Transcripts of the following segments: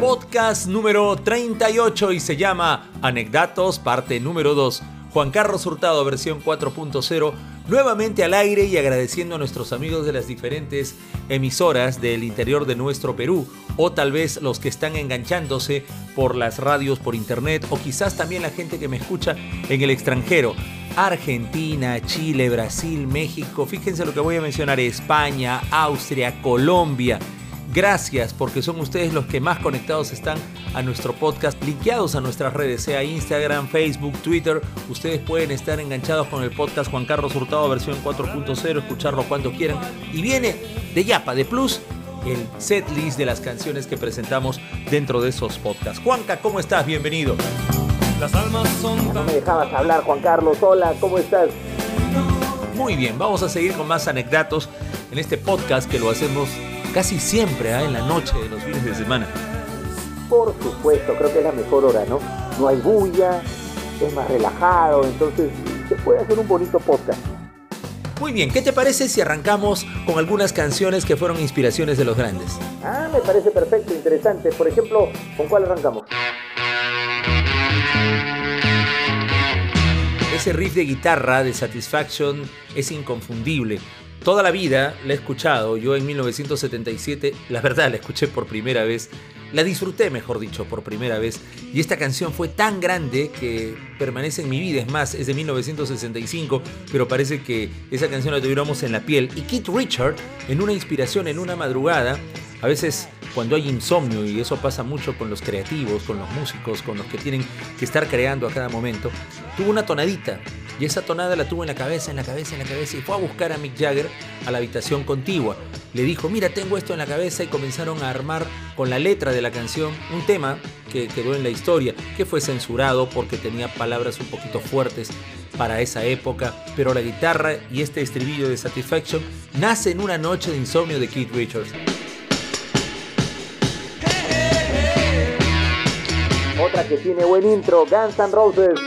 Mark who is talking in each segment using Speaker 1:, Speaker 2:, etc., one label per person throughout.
Speaker 1: Podcast número 38 y se llama Anecdatos, parte número 2. Juan Carlos Hurtado, versión 4.0, nuevamente al aire y agradeciendo a nuestros amigos de las diferentes emisoras del interior de nuestro Perú, o tal vez los que están enganchándose por las radios, por internet, o quizás también la gente que me escucha en el extranjero. Argentina, Chile, Brasil, México, fíjense lo que voy a mencionar, España, Austria, Colombia. Gracias porque son ustedes los que más conectados están a nuestro podcast, linkeados a nuestras redes, sea Instagram, Facebook, Twitter. Ustedes pueden estar enganchados con el podcast Juan Carlos Hurtado versión 4.0, escucharlo cuando quieran. Y viene de Yapa, de Plus, el set list de las canciones que presentamos dentro de esos podcasts. Juanca, ¿cómo estás? Bienvenido.
Speaker 2: Las almas son No me dejabas hablar, Juan Carlos. Hola, ¿cómo estás?
Speaker 1: Muy bien, vamos a seguir con más anécdotas en este podcast que lo hacemos casi siempre ¿ah? en la noche de los fines de semana.
Speaker 2: Por supuesto, creo que es la mejor hora, ¿no? No hay bulla, es más relajado, entonces se puede hacer un bonito podcast.
Speaker 1: Muy bien, ¿qué te parece si arrancamos con algunas canciones que fueron inspiraciones de los grandes?
Speaker 2: Ah, me parece perfecto, interesante. Por ejemplo, ¿con cuál arrancamos?
Speaker 1: Ese riff de guitarra de Satisfaction es inconfundible. Toda la vida la he escuchado, yo en 1977, la verdad la escuché por primera vez, la disfruté mejor dicho por primera vez, y esta canción fue tan grande que permanece en mi vida, es más, es de 1965, pero parece que esa canción la tuviéramos en la piel, y Keith Richard, en una inspiración, en una madrugada, a veces cuando hay insomnio, y eso pasa mucho con los creativos, con los músicos, con los que tienen que estar creando a cada momento, tuvo una tonadita. Y esa tonada la tuvo en la cabeza, en la cabeza, en la cabeza. Y fue a buscar a Mick Jagger a la habitación contigua. Le dijo, mira, tengo esto en la cabeza. Y comenzaron a armar con la letra de la canción un tema que quedó en la historia, que fue censurado porque tenía palabras un poquito fuertes para esa época. Pero la guitarra y este estribillo de Satisfaction nace en una noche de insomnio de Keith Richards.
Speaker 2: Que tiene buen intro, Guns N' Roses.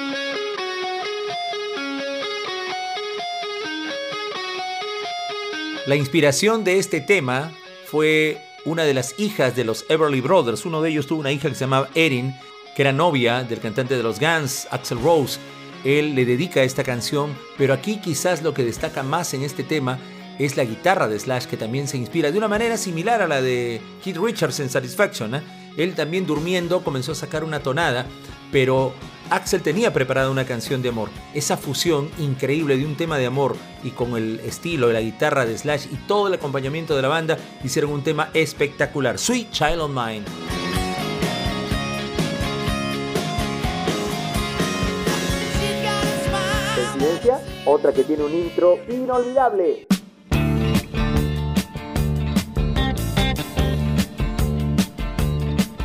Speaker 1: La inspiración de este tema fue una de las hijas de los Everly Brothers. Uno de ellos tuvo una hija que se llamaba Erin, que era novia del cantante de los Guns, Axel Rose. Él le dedica esta canción, pero aquí quizás lo que destaca más en este tema es la guitarra de Slash, que también se inspira de una manera similar a la de Keith Richards en Satisfaction. ¿eh? Él también durmiendo comenzó a sacar una tonada, pero Axel tenía preparada una canción de amor. Esa fusión increíble de un tema de amor y con el estilo de la guitarra de Slash y todo el acompañamiento de la banda hicieron un tema espectacular. Sweet Child of Mine.
Speaker 2: otra que tiene un intro inolvidable.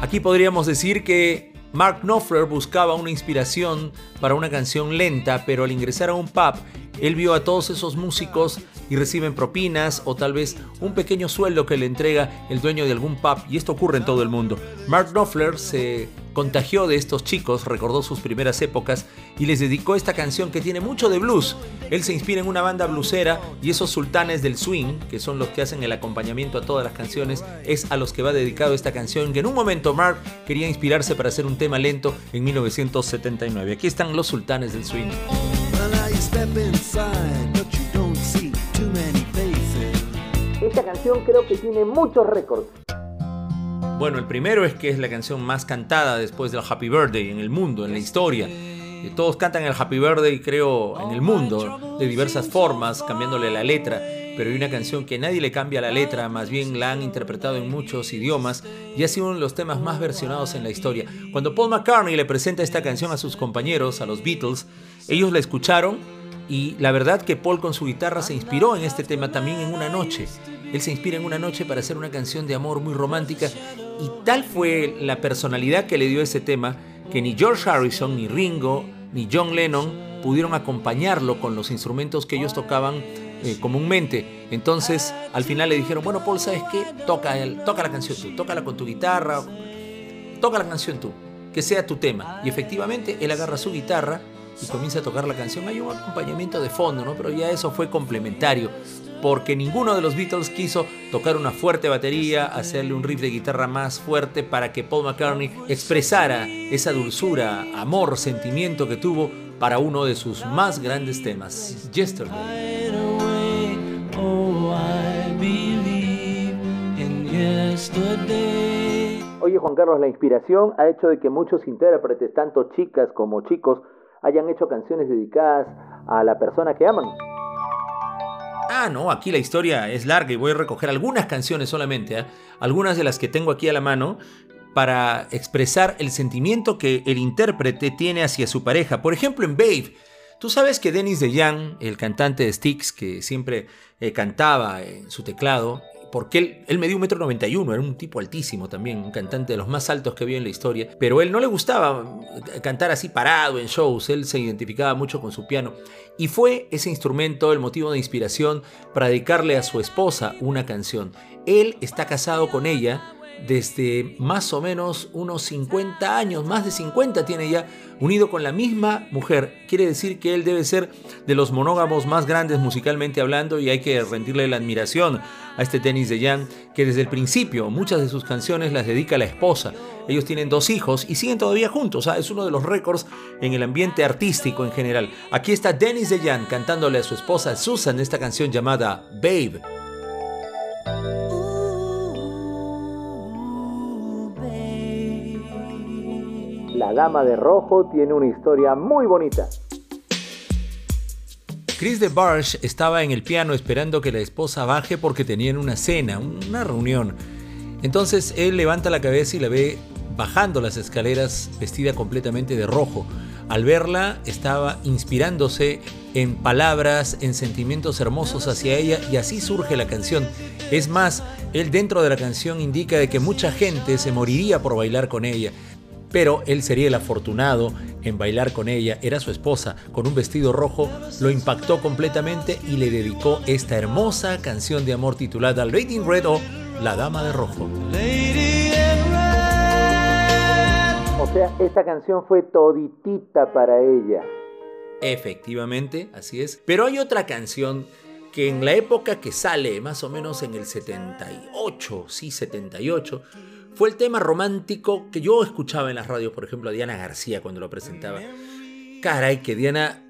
Speaker 1: Aquí podríamos decir que Mark Knopfler buscaba una inspiración para una canción lenta, pero al ingresar a un pub, él vio a todos esos músicos y reciben propinas o tal vez un pequeño sueldo que le entrega el dueño de algún pub y esto ocurre en todo el mundo. Mark Knopfler se contagió de estos chicos, recordó sus primeras épocas y les dedicó esta canción que tiene mucho de blues. Él se inspira en una banda bluesera y esos sultanes del swing, que son los que hacen el acompañamiento a todas las canciones, es a los que va dedicado esta canción que en un momento Mark quería inspirarse para hacer un tema lento en 1979. Aquí están los sultanes del swing.
Speaker 2: Esta canción creo que tiene muchos récords.
Speaker 1: Bueno, el primero es que es la canción más cantada después del Happy Birthday en el mundo, en la historia. Eh, todos cantan el Happy Birthday, creo, en el mundo, de diversas formas, cambiándole la letra. Pero hay una canción que nadie le cambia la letra, más bien la han interpretado en muchos idiomas y ha sido uno de los temas más versionados en la historia. Cuando Paul McCartney le presenta esta canción a sus compañeros, a los Beatles, ellos la escucharon y la verdad que Paul con su guitarra se inspiró en este tema también en una noche. Él se inspira en una noche para hacer una canción de amor muy romántica y tal fue la personalidad que le dio ese tema que ni George Harrison, ni Ringo, ni John Lennon pudieron acompañarlo con los instrumentos que ellos tocaban eh, comúnmente. Entonces al final le dijeron, bueno Paul, ¿sabes qué? Toca, toca la canción tú, tócala con tu guitarra, toca la canción tú, que sea tu tema. Y efectivamente él agarra su guitarra y comienza a tocar la canción. Hay un acompañamiento de fondo, ¿no? Pero ya eso fue complementario. Porque ninguno de los Beatles quiso tocar una fuerte batería, hacerle un riff de guitarra más fuerte para que Paul McCartney expresara esa dulzura, amor, sentimiento que tuvo para uno de sus más grandes temas, Yesterday.
Speaker 2: Oye Juan Carlos, la inspiración ha hecho de que muchos intérpretes, tanto chicas como chicos, hayan hecho canciones dedicadas a la persona que aman.
Speaker 1: Ah, no, aquí la historia es larga y voy a recoger algunas canciones solamente, ¿eh? algunas de las que tengo aquí a la mano, para expresar el sentimiento que el intérprete tiene hacia su pareja. Por ejemplo, en Babe, tú sabes que Dennis DeYoung, el cantante de Styx, que siempre eh, cantaba en su teclado, porque él, él medía un metro noventa y uno, era un tipo altísimo también, un cantante de los más altos que había en la historia, pero él no le gustaba cantar así parado en shows, él se identificaba mucho con su piano, y fue ese instrumento el motivo de inspiración para dedicarle a su esposa una canción. Él está casado con ella, desde más o menos unos 50 años, más de 50 tiene ya, unido con la misma mujer. Quiere decir que él debe ser de los monógamos más grandes musicalmente hablando y hay que rendirle la admiración a este tenis de Jan, que desde el principio muchas de sus canciones las dedica a la esposa. Ellos tienen dos hijos y siguen todavía juntos. es uno de los récords en el ambiente artístico en general. Aquí está Dennis de Jan cantándole a su esposa Susan esta canción llamada Babe.
Speaker 2: La Dama de Rojo tiene una historia muy bonita.
Speaker 1: Chris DeBarge estaba en el piano esperando que la esposa baje porque tenían una cena, una reunión. Entonces él levanta la cabeza y la ve bajando las escaleras vestida completamente de rojo. Al verla estaba inspirándose en palabras, en sentimientos hermosos hacia ella y así surge la canción. Es más, él dentro de la canción indica de que mucha gente se moriría por bailar con ella pero él sería el afortunado en bailar con ella, era su esposa, con un vestido rojo, lo impactó completamente y le dedicó esta hermosa canción de amor titulada Lady in Red o La Dama de Rojo.
Speaker 2: O sea, esta canción fue toditita para ella.
Speaker 1: Efectivamente, así es. Pero hay otra canción que en la época que sale, más o menos en el 78, sí, 78, fue el tema romántico que yo escuchaba en las radios, por ejemplo, a Diana García cuando lo presentaba. Caray, que Diana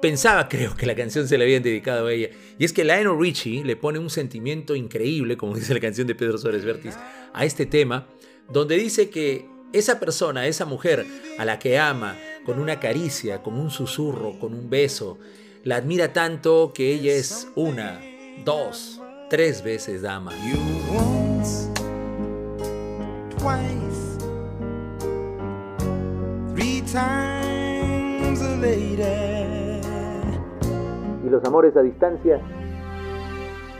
Speaker 1: pensaba, creo, que la canción se le habían dedicado a ella. Y es que Lionel Richie le pone un sentimiento increíble, como dice la canción de Pedro Suárez Vértiz, a este tema, donde dice que esa persona, esa mujer a la que ama, con una caricia, con un susurro, con un beso, la admira tanto que ella es una, dos, tres veces dama.
Speaker 2: ¿Y los amores a distancia?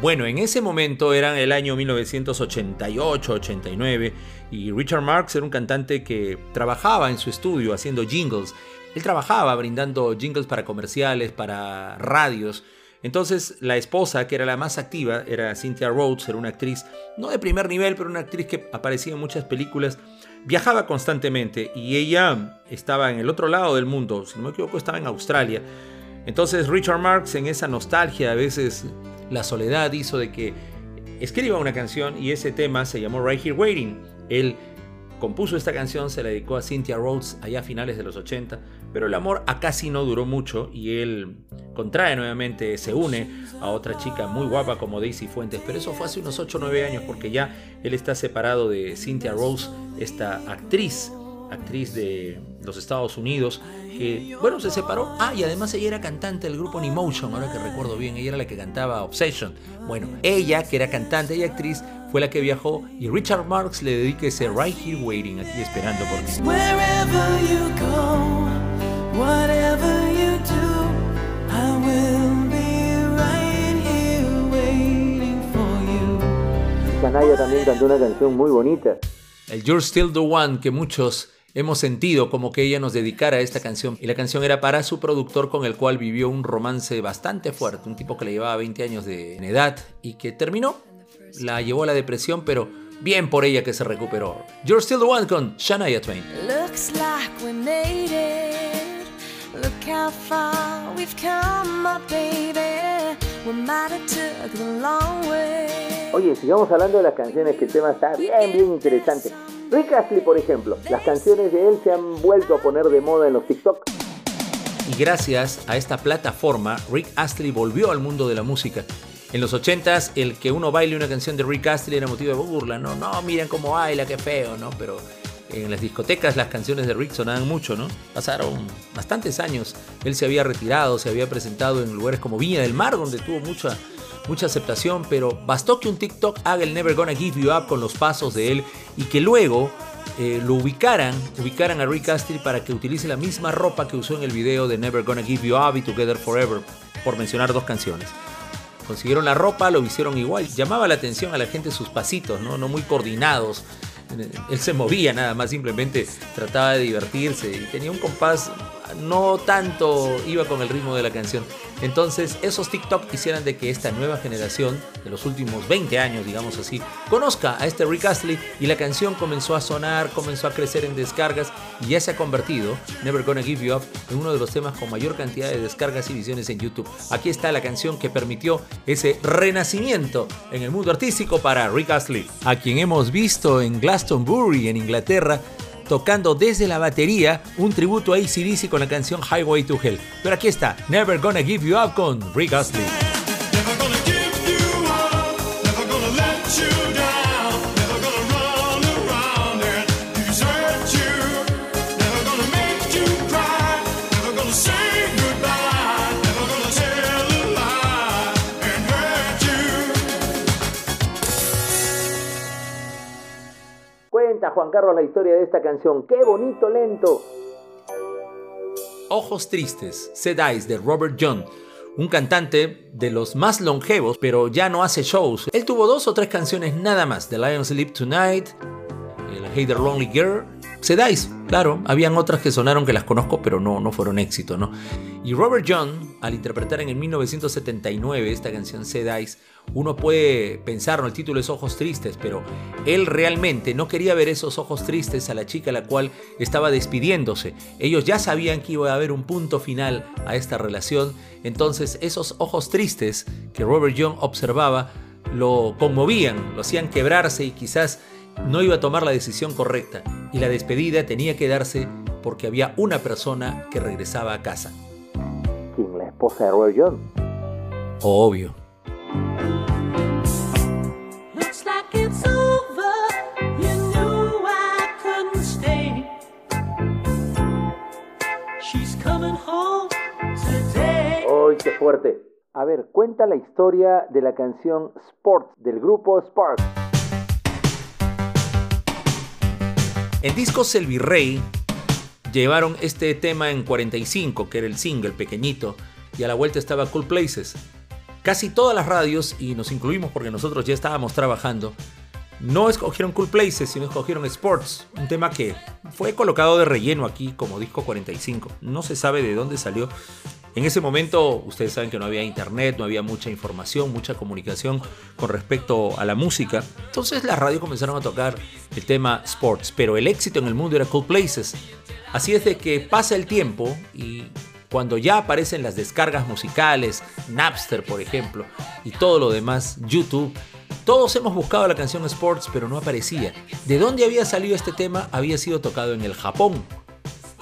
Speaker 1: Bueno, en ese momento eran el año 1988-89 y Richard Marx era un cantante que trabajaba en su estudio haciendo jingles. Él trabajaba brindando jingles para comerciales, para radios entonces la esposa, que era la más activa, era Cynthia Rhodes, era una actriz, no de primer nivel, pero una actriz que aparecía en muchas películas, viajaba constantemente y ella estaba en el otro lado del mundo, si no me equivoco estaba en Australia. Entonces Richard Marx en esa nostalgia, a veces la soledad hizo de que escriba una canción y ese tema se llamó Right Here Waiting. Compuso esta canción, se la dedicó a Cynthia Rhodes allá a finales de los 80, pero el amor a casi no duró mucho y él contrae nuevamente, se une a otra chica muy guapa como Daisy Fuentes, pero eso fue hace unos 8 o 9 años porque ya él está separado de Cynthia Rose, esta actriz, actriz de los Estados Unidos, que bueno, se separó. Ah, y además ella era cantante del grupo Emotion, ahora que recuerdo bien, ella era la que cantaba Obsession. Bueno, ella, que era cantante y actriz, fue la que viajó y Richard Marx le dedica ese Right Here Waiting, aquí esperando por ti.
Speaker 2: Canalla también cantó una canción muy bonita.
Speaker 1: El You're Still the One que muchos hemos sentido como que ella nos dedicara a esta canción. Y la canción era para su productor con el cual vivió un romance bastante fuerte, un tipo que le llevaba 20 años de edad y que terminó. La llevó a la depresión, pero bien por ella que se recuperó. You're Still the One con Shania Twain. Looks like we made it. Look how far we've come, my baby.
Speaker 2: Oye, sigamos hablando de las canciones, que el tema está bien, bien interesante. Rick Astley, por ejemplo, las canciones de él se han vuelto a poner de moda en los TikTok.
Speaker 1: Y gracias a esta plataforma, Rick Astley volvió al mundo de la música. En los 80s, el que uno baile una canción de Rick Astley era motivo de burla, no, no, miren cómo baila, qué feo, ¿no? Pero en las discotecas las canciones de Rick sonaban mucho, ¿no? Pasaron bastantes años. Él se había retirado, se había presentado en lugares como Viña del Mar, donde tuvo mucha, mucha aceptación, pero bastó que un TikTok haga el Never Gonna Give You Up con los pasos de él y que luego eh, lo ubicaran, ubicaran a Rick Astley para que utilice la misma ropa que usó en el video de Never Gonna Give You Up y Together Forever, por mencionar dos canciones. Consiguieron la ropa, lo hicieron igual. Llamaba la atención a la gente sus pasitos, ¿no? No muy coordinados él se movía nada más, simplemente trataba de divertirse y tenía un compás, no tanto iba con el ritmo de la canción. Entonces, esos TikTok quisieran de que esta nueva generación, de los últimos 20 años, digamos así, conozca a este Rick Astley y la canción comenzó a sonar, comenzó a crecer en descargas y ya se ha convertido, Never Gonna Give You Up, en uno de los temas con mayor cantidad de descargas y visiones en YouTube. Aquí está la canción que permitió ese renacimiento en el mundo artístico para Rick Astley, a quien hemos visto en Glastonbury, en Inglaterra, tocando desde la batería un tributo a ACDC con la canción Highway to Hell. Pero aquí está, Never Gonna Give You Up con Rick Astley.
Speaker 2: La historia de esta canción. ¡Qué bonito lento!
Speaker 1: Ojos Tristes, Eyes de Robert John, un cantante de los más longevos, pero ya no hace shows. Él tuvo dos o tres canciones nada más, The Lions Sleep Tonight, el Hater Lonely Girl Sedais, claro, habían otras que sonaron que las conozco, pero no, no fueron éxito, ¿no? Y Robert John, al interpretar en el 1979 esta canción Sedais, uno puede pensar, no, el título es Ojos Tristes, pero él realmente no quería ver esos ojos tristes a la chica a la cual estaba despidiéndose. Ellos ya sabían que iba a haber un punto final a esta relación, entonces esos ojos tristes que Robert John observaba lo conmovían, lo hacían quebrarse y quizás no iba a tomar la decisión correcta y la despedida tenía que darse porque había una persona que regresaba a casa.
Speaker 2: ¿Quién? ¿La esposa de Roy John?
Speaker 1: Obvio.
Speaker 2: ¡Ay, qué fuerte! A ver, cuenta la historia de la canción Sports del grupo Sparks.
Speaker 1: En discos El Virrey llevaron este tema en 45, que era el single pequeñito, y a la vuelta estaba Cool Places. Casi todas las radios, y nos incluimos porque nosotros ya estábamos trabajando, no escogieron Cool Places, sino escogieron Sports, un tema que fue colocado de relleno aquí como disco 45. No se sabe de dónde salió, en ese momento, ustedes saben que no había internet, no había mucha información, mucha comunicación con respecto a la música. Entonces las radios comenzaron a tocar el tema sports, pero el éxito en el mundo era Cool Places. Así es de que pasa el tiempo y cuando ya aparecen las descargas musicales, Napster por ejemplo, y todo lo demás, YouTube, todos hemos buscado la canción Sports, pero no aparecía. ¿De dónde había salido este tema? Había sido tocado en el Japón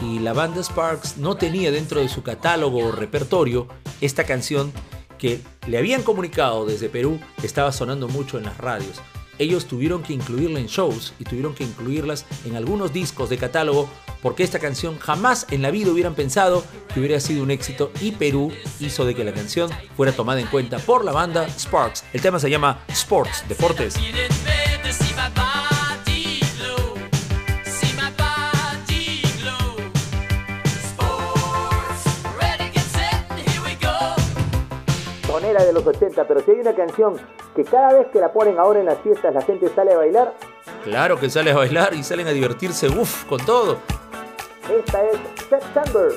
Speaker 1: y la banda Sparks no tenía dentro de su catálogo o repertorio esta canción que le habían comunicado desde Perú que estaba sonando mucho en las radios. Ellos tuvieron que incluirla en shows y tuvieron que incluirlas en algunos discos de catálogo porque esta canción jamás en la vida hubieran pensado que hubiera sido un éxito y Perú hizo de que la canción fuera tomada en cuenta por la banda Sparks. El tema se llama Sports, Deportes.
Speaker 2: Era de los 80, pero si hay una canción que cada vez que la ponen ahora en las fiestas la gente sale a bailar.
Speaker 1: Claro que sale a bailar y salen a divertirse, uff, con todo.
Speaker 2: Esta es September.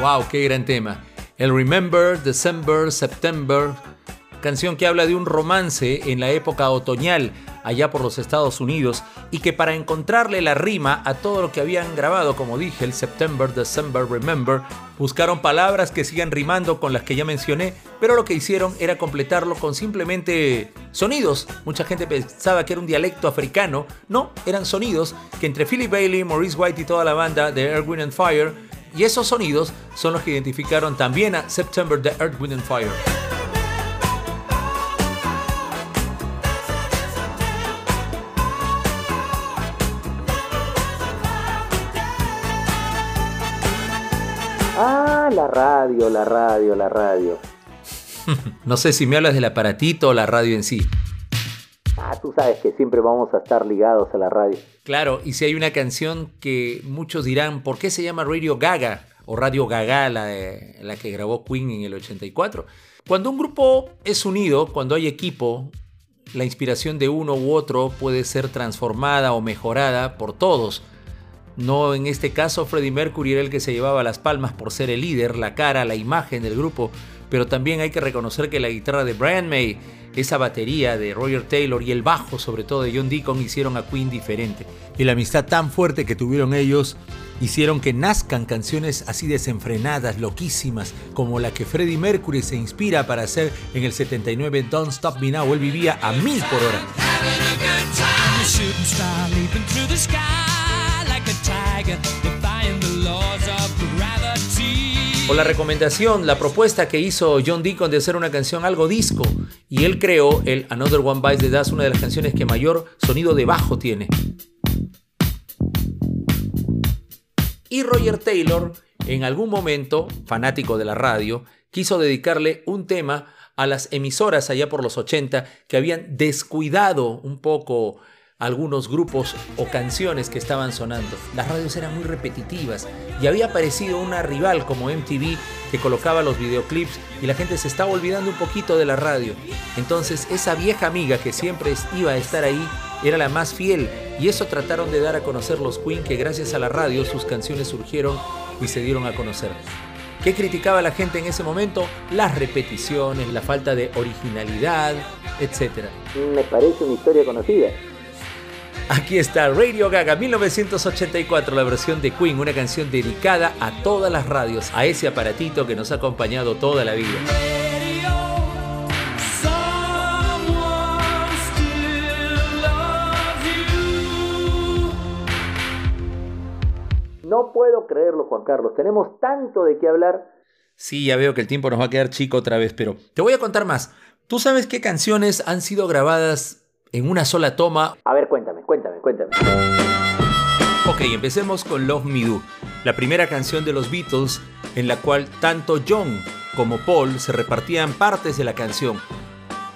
Speaker 1: Wow, qué gran tema. El Remember, December, September. Canción que habla de un romance en la época otoñal allá por los Estados Unidos y que para encontrarle la rima a todo lo que habían grabado, como dije, el September, December, Remember, buscaron palabras que sigan rimando con las que ya mencioné, pero lo que hicieron era completarlo con simplemente sonidos. Mucha gente pensaba que era un dialecto africano, no, eran sonidos que entre Philip Bailey, Maurice White y toda la banda de Earth, Wind and Fire, y esos sonidos son los que identificaron también a September de Earth, Wind and Fire.
Speaker 2: Radio, la radio, la radio.
Speaker 1: no sé si me hablas del aparatito o la radio en sí.
Speaker 2: Ah, tú sabes que siempre vamos a estar ligados a la radio.
Speaker 1: Claro, y si hay una canción que muchos dirán, ¿por qué se llama Radio Gaga? O Radio Gaga, la, la que grabó Queen en el 84. Cuando un grupo es unido, cuando hay equipo, la inspiración de uno u otro puede ser transformada o mejorada por todos. No en este caso Freddie Mercury era el que se llevaba las palmas por ser el líder, la cara, la imagen del grupo, pero también hay que reconocer que la guitarra de Brian May, esa batería de Roger Taylor y el bajo sobre todo de John Deacon hicieron a Queen diferente. Y la amistad tan fuerte que tuvieron ellos hicieron que nazcan canciones así desenfrenadas, loquísimas, como la que Freddie Mercury se inspira para hacer en el 79 Don't Stop Me Now. Él vivía a mil por hora. O la recomendación, la propuesta que hizo John Deacon de hacer una canción algo disco. Y él creó el Another One Bites the Dust, una de las canciones que mayor sonido de bajo tiene. Y Roger Taylor, en algún momento, fanático de la radio, quiso dedicarle un tema a las emisoras allá por los 80 que habían descuidado un poco algunos grupos o canciones que estaban sonando. Las radios eran muy repetitivas y había aparecido una rival como MTV que colocaba los videoclips y la gente se estaba olvidando un poquito de la radio. Entonces esa vieja amiga que siempre iba a estar ahí era la más fiel y eso trataron de dar a conocer los Queen que gracias a la radio sus canciones surgieron y se dieron a conocer. ¿Qué criticaba la gente en ese momento? Las repeticiones, la falta de originalidad, etc.
Speaker 2: Me parece una historia conocida.
Speaker 1: Aquí está Radio Gaga 1984, la versión de Queen, una canción dedicada a todas las radios, a ese aparatito que nos ha acompañado toda la vida.
Speaker 2: No puedo creerlo, Juan Carlos. Tenemos tanto de qué hablar.
Speaker 1: Sí, ya veo que el tiempo nos va a quedar chico otra vez, pero te voy a contar más. ¿Tú sabes qué canciones han sido grabadas en una sola toma.
Speaker 2: A ver, cuéntame, cuéntame, cuéntame.
Speaker 1: Ok, empecemos con Love Me Do, la primera canción de los Beatles en la cual tanto John como Paul se repartían partes de la canción.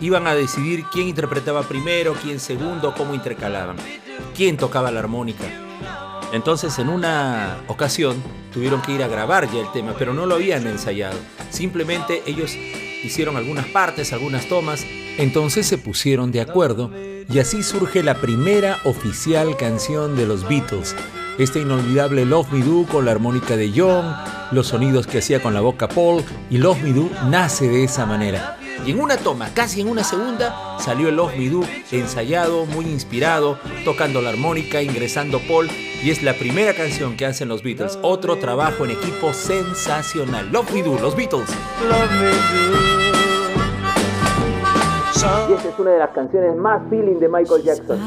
Speaker 1: Iban a decidir quién interpretaba primero, quién segundo, cómo intercalaban, quién tocaba la armónica. Entonces en una ocasión tuvieron que ir a grabar ya el tema, pero no lo habían ensayado. Simplemente ellos hicieron algunas partes, algunas tomas, entonces se pusieron de acuerdo y así surge la primera oficial canción de los Beatles. Este inolvidable Love Me Do con la armónica de John, los sonidos que hacía con la boca Paul y Love Me Do nace de esa manera. Y en una toma, casi en una segunda, salió el Love Me Do ensayado, muy inspirado, tocando la armónica, ingresando Paul y es la primera canción que hacen los Beatles. Otro trabajo en equipo sensacional. Love Me Do, los Beatles.
Speaker 2: Y esta es una de las canciones más feeling de Michael Jackson.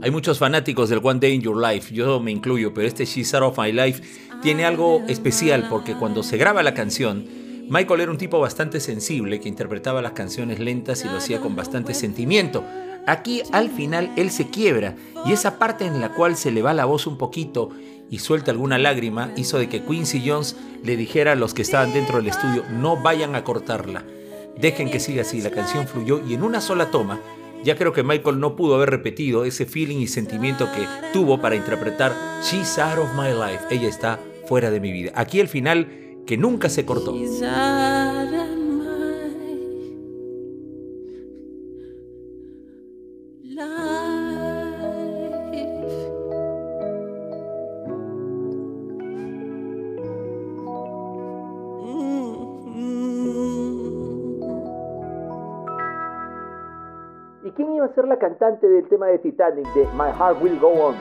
Speaker 1: Hay muchos fanáticos del One Day in Your Life, yo me incluyo, pero este She's Out of My Life tiene algo especial porque cuando se graba la canción, Michael era un tipo bastante sensible que interpretaba las canciones lentas y lo hacía con bastante sentimiento. Aquí al final él se quiebra y esa parte en la cual se le va la voz un poquito y suelta alguna lágrima hizo de que Quincy Jones le dijera a los que estaban dentro del estudio no vayan a cortarla, dejen que siga así, la canción fluyó y en una sola toma ya creo que Michael no pudo haber repetido ese feeling y sentimiento que tuvo para interpretar She's Out of My Life, ella está fuera de mi vida. Aquí el final que nunca se cortó.
Speaker 2: Y quién iba a ser la cantante del tema de Titanic de My Heart Will Go On.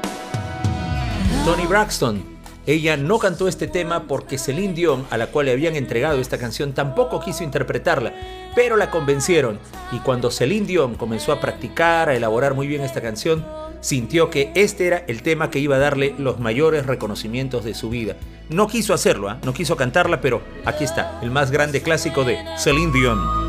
Speaker 1: Tony Braxton, ella no cantó este tema porque Celine Dion, a la cual le habían entregado esta canción, tampoco quiso interpretarla, pero la convencieron. Y cuando Celine Dion comenzó a practicar, a elaborar muy bien esta canción, sintió que este era el tema que iba a darle los mayores reconocimientos de su vida. No quiso hacerlo, ¿ah? no quiso cantarla, pero aquí está, el más grande clásico de Celine Dion.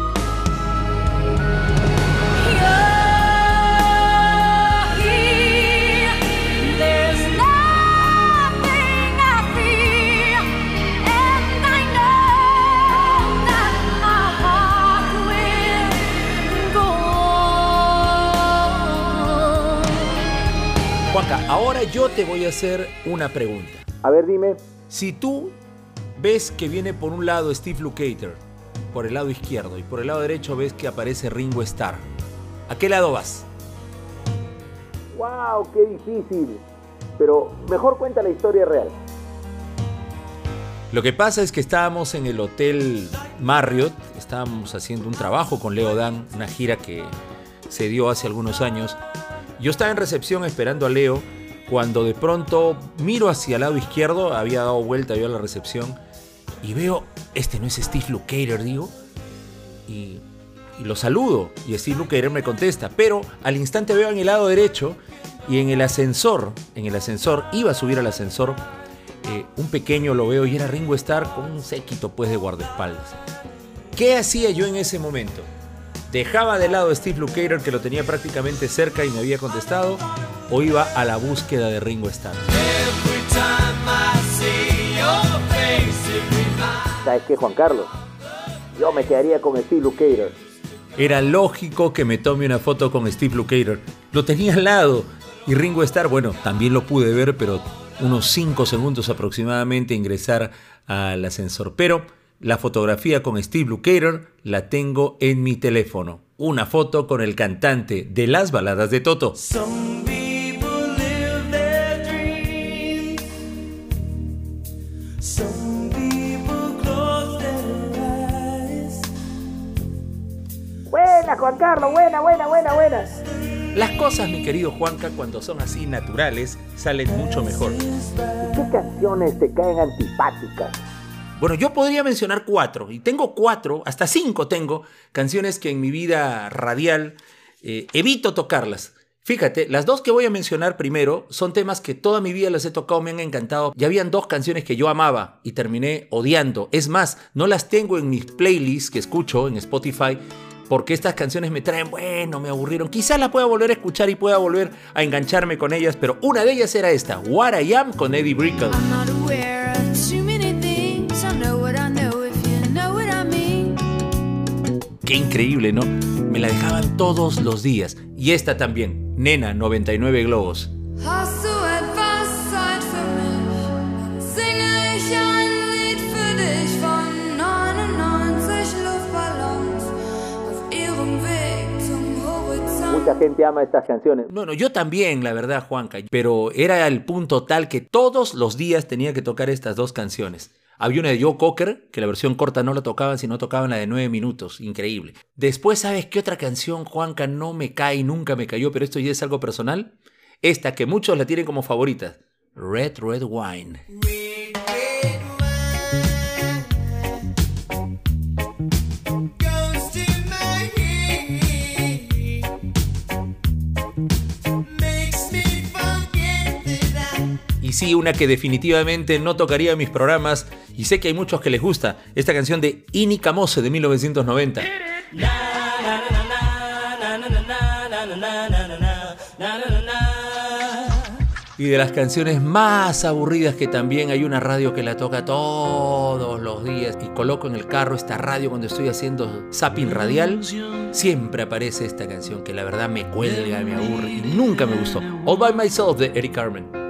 Speaker 1: Ahora yo te voy a hacer una pregunta.
Speaker 2: A ver, dime.
Speaker 1: Si tú ves que viene por un lado Steve Lukather, por el lado izquierdo, y por el lado derecho ves que aparece Ringo Starr, ¿a qué lado vas?
Speaker 2: ¡Wow! ¡Qué difícil! Pero mejor cuenta la historia real.
Speaker 1: Lo que pasa es que estábamos en el Hotel Marriott, estábamos haciendo un trabajo con Leo Dan, una gira que se dio hace algunos años, yo estaba en recepción esperando a Leo cuando de pronto miro hacia el lado izquierdo, había dado vuelta yo a la recepción y veo, este no es Steve Lukather, digo, y, lo saludo y Steve Lukather me contesta, pero al instante veo en el lado derecho y en el ascensor, en el ascensor, iba a subir al ascensor, eh, un pequeño lo veo y era Ringo Starr con un séquito pues de guardaespaldas. ¿Qué hacía yo en ese momento? Dejaba de lado a Steve Lukather que lo tenía prácticamente cerca y me había contestado o iba a la búsqueda de Ringo Starr.
Speaker 2: ¿Sabes qué, Juan Carlos? Yo me quedaría con Steve Lukather.
Speaker 1: Era lógico que me tome una foto con Steve Lukather. Lo tenía al lado. Y Ringo Starr, bueno, también lo pude ver, pero unos 5 segundos aproximadamente ingresar al ascensor. Pero la fotografía con Steve Lukather la tengo en mi teléfono. Una foto con el cantante de las baladas de Toto.
Speaker 2: Buena, Juan Carlos, buena, buena, buena, buena.
Speaker 1: Las cosas, mi querido Juanca, cuando son así naturales, salen mucho mejor.
Speaker 2: ¿Qué canciones te caen antipáticas?
Speaker 1: Bueno, yo podría mencionar cuatro, y tengo cuatro, hasta cinco tengo, canciones que en mi vida radial eh, evito tocarlas. Fíjate, las dos que voy a mencionar primero son temas que toda mi vida las he tocado, me han encantado. Ya habían dos canciones que yo amaba y terminé odiando. Es más, no las tengo en mis playlists que escucho en Spotify porque estas canciones me traen, bueno, me aburrieron. Quizás las pueda volver a escuchar y pueda volver a engancharme con ellas, pero una de ellas era esta, What I Am con Eddie Brickell. Qué increíble, ¿no? Me la dejaban todos los días. Y esta también, Nena 99 globos.
Speaker 2: Mucha gente ama estas canciones.
Speaker 1: Bueno, yo también, la verdad, Juanca. Pero era el punto tal que todos los días tenía que tocar estas dos canciones. Había una de Joe Cocker, que la versión corta no la tocaban, sino tocaban la de 9 minutos. Increíble. Después, ¿sabes qué otra canción, Juanca, no me cae, nunca me cayó, pero esto ya es algo personal? Esta que muchos la tienen como favorita. Red Red Wine. Sí, una que definitivamente no tocaría en mis programas y sé que hay muchos que les gusta, esta canción de Ini Camose de 1990. Y de las canciones más aburridas que también hay una radio que la toca todos los días y coloco en el carro esta radio cuando estoy haciendo zapping radial, siempre aparece esta canción que la verdad me cuelga, me aburre y nunca me gustó. All by Myself de Eric Carmen.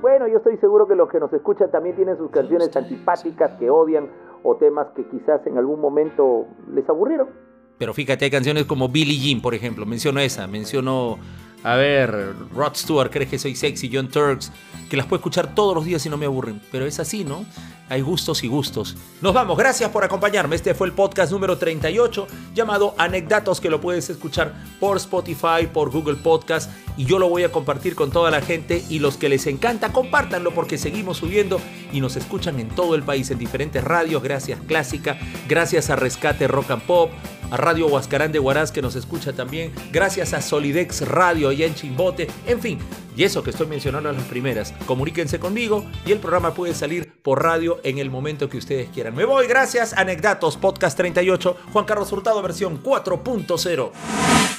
Speaker 2: Bueno, yo estoy seguro que los que nos escuchan también tienen sus canciones antipáticas que odian o temas que quizás en algún momento les aburrieron.
Speaker 1: Pero fíjate, hay canciones como Billie Jean, por ejemplo, menciono esa, menciono, a ver, Rod Stewart, ¿crees que soy sexy? John Turks, que las puedo escuchar todos los días y no me aburren, pero es así, ¿no? hay gustos y gustos. Nos vamos, gracias por acompañarme. Este fue el podcast número 38 llamado Anecdatos que lo puedes escuchar por Spotify, por Google Podcast y yo lo voy a compartir con toda la gente y los que les encanta, compártanlo porque seguimos subiendo y nos escuchan en todo el país, en diferentes radios, gracias Clásica, gracias a Rescate Rock and Pop, a Radio Huascarán de Huaraz que nos escucha también, gracias a Solidex Radio allá en Chimbote, en fin, y eso que estoy mencionando en las primeras, comuníquense conmigo y el programa puede salir por radio en el momento que ustedes quieran. Me voy, gracias, Anecdatos Podcast 38, Juan Carlos Hurtado versión 4.0.